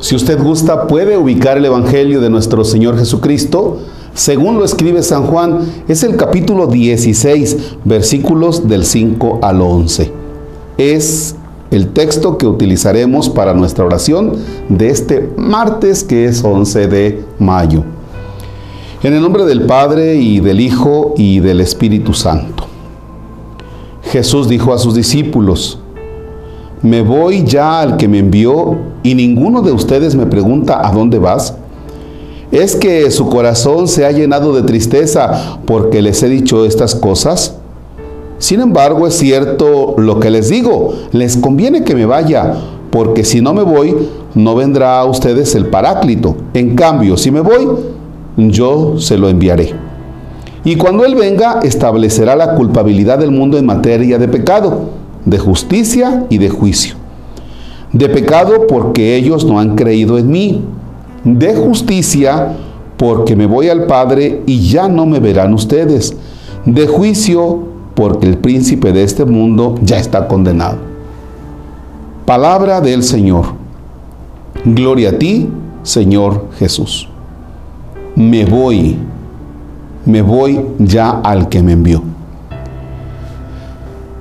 Si usted gusta, puede ubicar el Evangelio de nuestro Señor Jesucristo. Según lo escribe San Juan, es el capítulo 16, versículos del 5 al 11. Es el texto que utilizaremos para nuestra oración de este martes que es 11 de mayo. En el nombre del Padre y del Hijo y del Espíritu Santo. Jesús dijo a sus discípulos, me voy ya al que me envió y ninguno de ustedes me pregunta a dónde vas. ¿Es que su corazón se ha llenado de tristeza porque les he dicho estas cosas? Sin embargo, es cierto lo que les digo, les conviene que me vaya, porque si no me voy, no vendrá a ustedes el paráclito. En cambio, si me voy, yo se lo enviaré. Y cuando Él venga, establecerá la culpabilidad del mundo en materia de pecado de justicia y de juicio. De pecado porque ellos no han creído en mí. De justicia porque me voy al Padre y ya no me verán ustedes. De juicio porque el príncipe de este mundo ya está condenado. Palabra del Señor. Gloria a ti, Señor Jesús. Me voy, me voy ya al que me envió.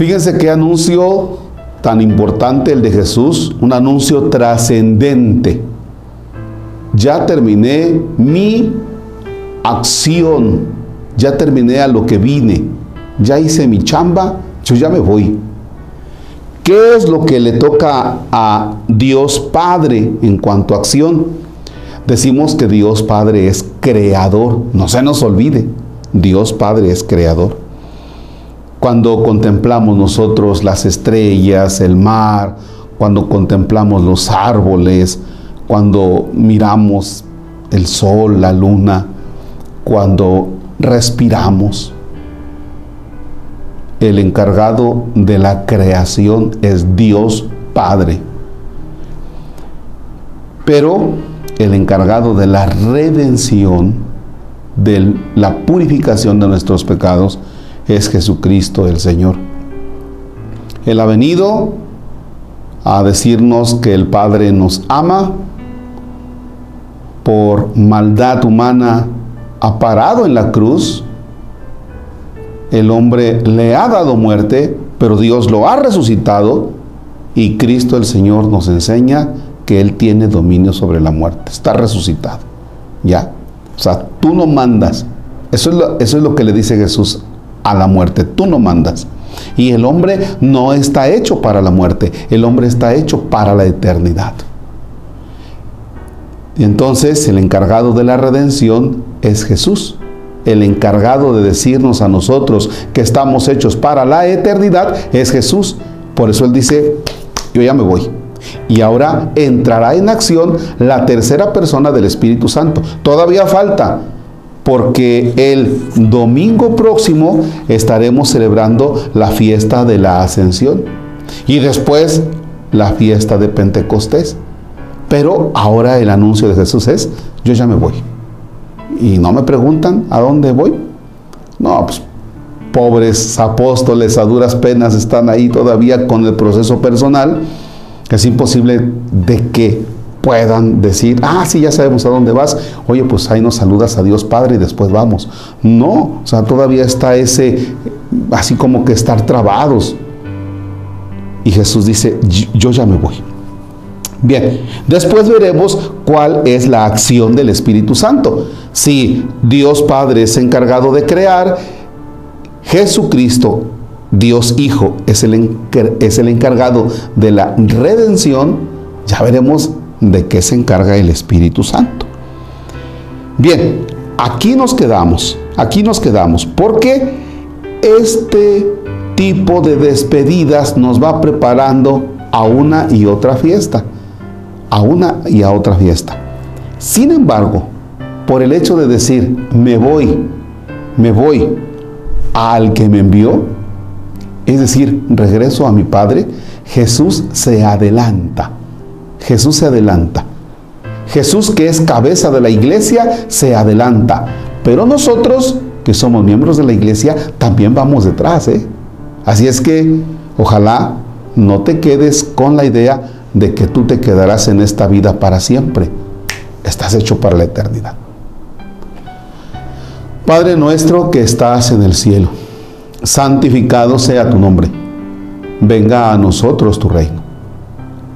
Fíjense qué anuncio tan importante el de Jesús, un anuncio trascendente. Ya terminé mi acción, ya terminé a lo que vine, ya hice mi chamba, yo ya me voy. ¿Qué es lo que le toca a Dios Padre en cuanto a acción? Decimos que Dios Padre es creador, no se nos olvide, Dios Padre es creador. Cuando contemplamos nosotros las estrellas, el mar, cuando contemplamos los árboles, cuando miramos el sol, la luna, cuando respiramos. El encargado de la creación es Dios Padre. Pero el encargado de la redención, de la purificación de nuestros pecados, es Jesucristo el Señor. Él ha venido a decirnos que el Padre nos ama, por maldad humana ha parado en la cruz, el hombre le ha dado muerte, pero Dios lo ha resucitado y Cristo el Señor nos enseña que Él tiene dominio sobre la muerte, está resucitado. ¿Ya? O sea, tú no mandas. Eso es lo, eso es lo que le dice Jesús a la muerte, tú no mandas. Y el hombre no está hecho para la muerte, el hombre está hecho para la eternidad. Y entonces el encargado de la redención es Jesús. El encargado de decirnos a nosotros que estamos hechos para la eternidad es Jesús. Por eso Él dice, yo ya me voy. Y ahora entrará en acción la tercera persona del Espíritu Santo. Todavía falta, porque el domingo próximo estaremos celebrando la fiesta de la ascensión y después la fiesta de Pentecostés. Pero ahora el anuncio de Jesús es, yo ya me voy. Y no me preguntan a dónde voy. No, pues pobres apóstoles a duras penas están ahí todavía con el proceso personal. Es imposible de que puedan decir, ah, sí, ya sabemos a dónde vas, oye, pues ahí nos saludas a Dios Padre y después vamos. No, o sea, todavía está ese, así como que estar trabados. Y Jesús dice, yo ya me voy. Bien, después veremos cuál es la acción del Espíritu Santo. Si Dios Padre es encargado de crear, Jesucristo, Dios Hijo, es el, es el encargado de la redención, ya veremos de qué se encarga el Espíritu Santo. Bien, aquí nos quedamos, aquí nos quedamos, porque este tipo de despedidas nos va preparando a una y otra fiesta, a una y a otra fiesta. Sin embargo, por el hecho de decir, me voy, me voy al que me envió, es decir, regreso a mi Padre, Jesús se adelanta Jesús se adelanta. Jesús, que es cabeza de la iglesia, se adelanta. Pero nosotros, que somos miembros de la iglesia, también vamos detrás. ¿eh? Así es que ojalá no te quedes con la idea de que tú te quedarás en esta vida para siempre. Estás hecho para la eternidad. Padre nuestro que estás en el cielo, santificado sea tu nombre. Venga a nosotros tu reino.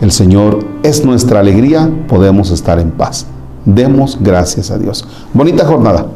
El Señor es nuestra alegría, podemos estar en paz. Demos gracias a Dios. Bonita jornada.